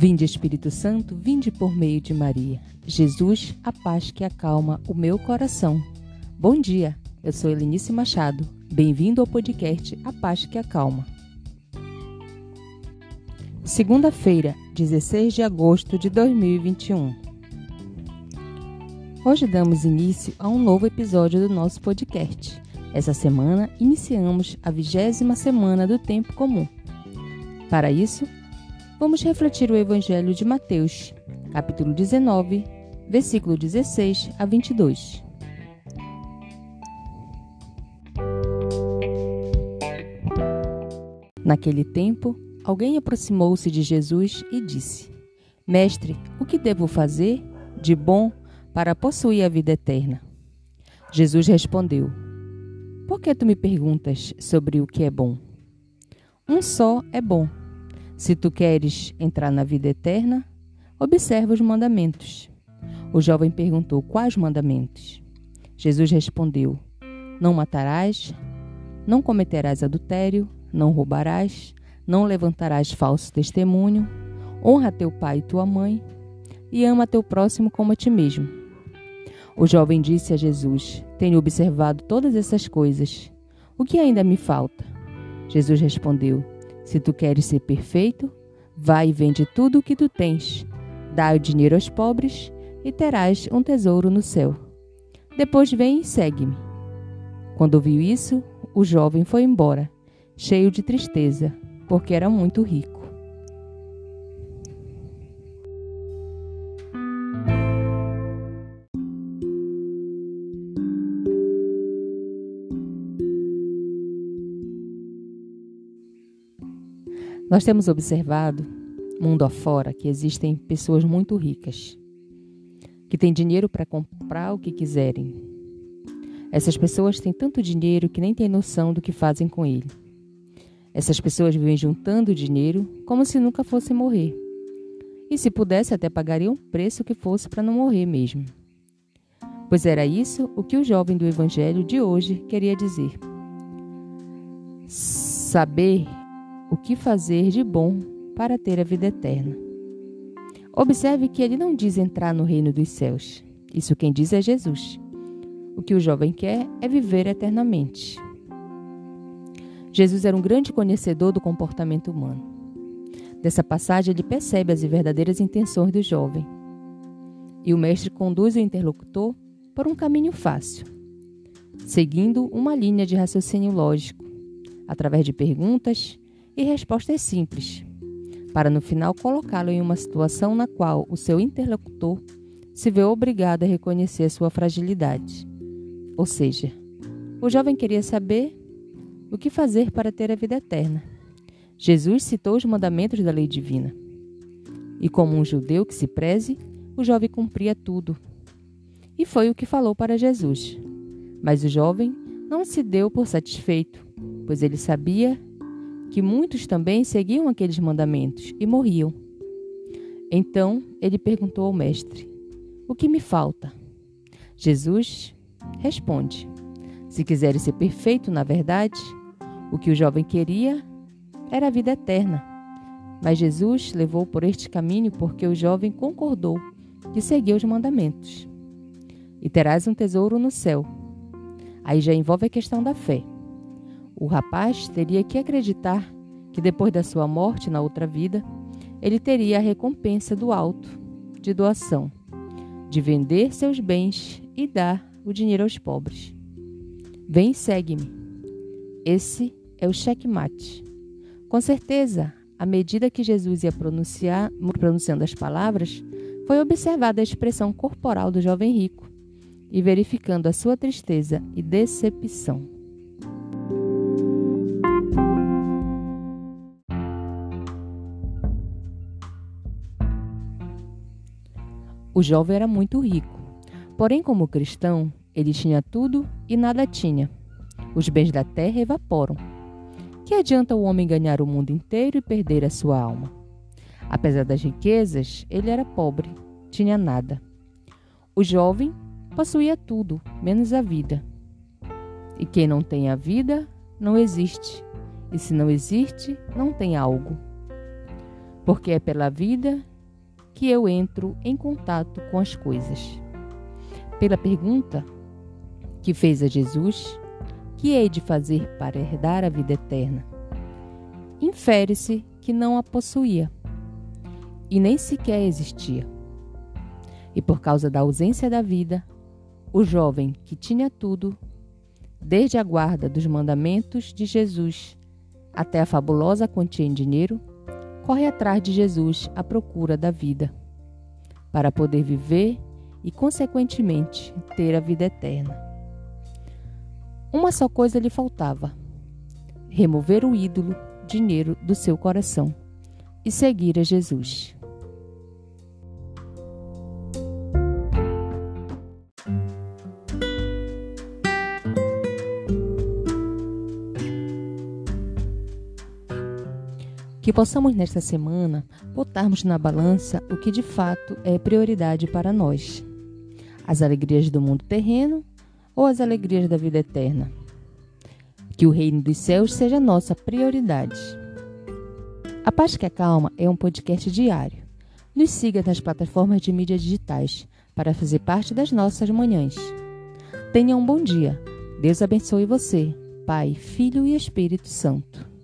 Vinde Espírito Santo, vinde por meio de Maria. Jesus, a paz que acalma o meu coração. Bom dia, eu sou Helenice Machado. Bem-vindo ao podcast A Paz que Acalma. Segunda-feira, 16 de agosto de 2021. Hoje damos início a um novo episódio do nosso podcast. Essa semana iniciamos a vigésima semana do Tempo Comum. Para isso, vamos refletir o Evangelho de Mateus, capítulo 19, versículo 16 a 22. Naquele tempo, alguém aproximou-se de Jesus e disse: Mestre, o que devo fazer de bom para possuir a vida eterna? Jesus respondeu: Por que tu me perguntas sobre o que é bom? Um só é bom. Se tu queres entrar na vida eterna, observa os mandamentos. O jovem perguntou: Quais mandamentos? Jesus respondeu: Não matarás, não cometerás adultério, não roubarás, não levantarás falso testemunho, honra teu pai e tua mãe, e ama teu próximo como a ti mesmo. O jovem disse a Jesus: Tenho observado todas essas coisas. O que ainda me falta? Jesus respondeu: se tu queres ser perfeito, vai e vende tudo o que tu tens, dá o dinheiro aos pobres e terás um tesouro no céu. Depois vem e segue-me. Quando ouviu isso, o jovem foi embora, cheio de tristeza, porque era muito rico. Nós temos observado, mundo afora, que existem pessoas muito ricas, que têm dinheiro para comprar o que quiserem. Essas pessoas têm tanto dinheiro que nem têm noção do que fazem com ele. Essas pessoas vivem juntando dinheiro como se nunca fossem morrer. E se pudesse, até pagariam o preço que fosse para não morrer mesmo. Pois era isso o que o jovem do Evangelho de hoje queria dizer. Saber o que fazer de bom para ter a vida eterna. Observe que ele não diz entrar no reino dos céus. Isso quem diz é Jesus. O que o jovem quer é viver eternamente. Jesus era um grande conhecedor do comportamento humano. Dessa passagem, ele percebe as verdadeiras intenções do jovem. E o mestre conduz o interlocutor por um caminho fácil, seguindo uma linha de raciocínio lógico, através de perguntas e respostas simples, para no final colocá-lo em uma situação na qual o seu interlocutor se vê obrigado a reconhecer a sua fragilidade. Ou seja, o jovem queria saber o que fazer para ter a vida eterna. Jesus citou os mandamentos da lei divina. E como um judeu que se preze, o jovem cumpria tudo. E foi o que falou para Jesus. Mas o jovem não se deu por satisfeito, pois ele sabia que muitos também seguiam aqueles mandamentos e morriam. Então ele perguntou ao Mestre: O que me falta? Jesus responde: Se quiseres ser perfeito na verdade, o que o jovem queria era a vida eterna. Mas Jesus levou por este caminho porque o jovem concordou de seguir os mandamentos. E terás um tesouro no céu. Aí já envolve a questão da fé. O rapaz teria que acreditar que depois da sua morte na outra vida, ele teria a recompensa do alto, de doação, de vender seus bens e dar o dinheiro aos pobres. Vem segue-me. Esse é o checkmate. Com certeza, à medida que Jesus ia pronunciando as palavras, foi observada a expressão corporal do jovem rico e verificando a sua tristeza e decepção. O jovem era muito rico. Porém, como cristão, ele tinha tudo e nada tinha. Os bens da terra evaporam. Que adianta o homem ganhar o mundo inteiro e perder a sua alma? Apesar das riquezas, ele era pobre, tinha nada. O jovem possuía tudo, menos a vida. E quem não tem a vida, não existe. E se não existe, não tem algo. porque é pela vida que eu entro em contato com as coisas. Pela pergunta que fez a Jesus, que hei de fazer para herdar a vida eterna? Infere-se que não a possuía e nem sequer existia. E por causa da ausência da vida, o jovem que tinha tudo, desde a guarda dos mandamentos de Jesus até a fabulosa quantia em dinheiro, corre atrás de Jesus à procura da vida, para poder viver e, consequentemente, ter a vida eterna. Uma só coisa lhe faltava: remover o ídolo, dinheiro, do seu coração e seguir a Jesus. Que possamos nesta semana botarmos na balança o que de fato é prioridade para nós: as alegrias do mundo terreno ou as alegrias da vida eterna. Que o reino dos céus seja nossa prioridade. A Paz que Acalma é um podcast diário. Nos siga nas plataformas de mídias digitais para fazer parte das nossas manhãs. Tenha um bom dia. Deus abençoe você, Pai, Filho e Espírito Santo.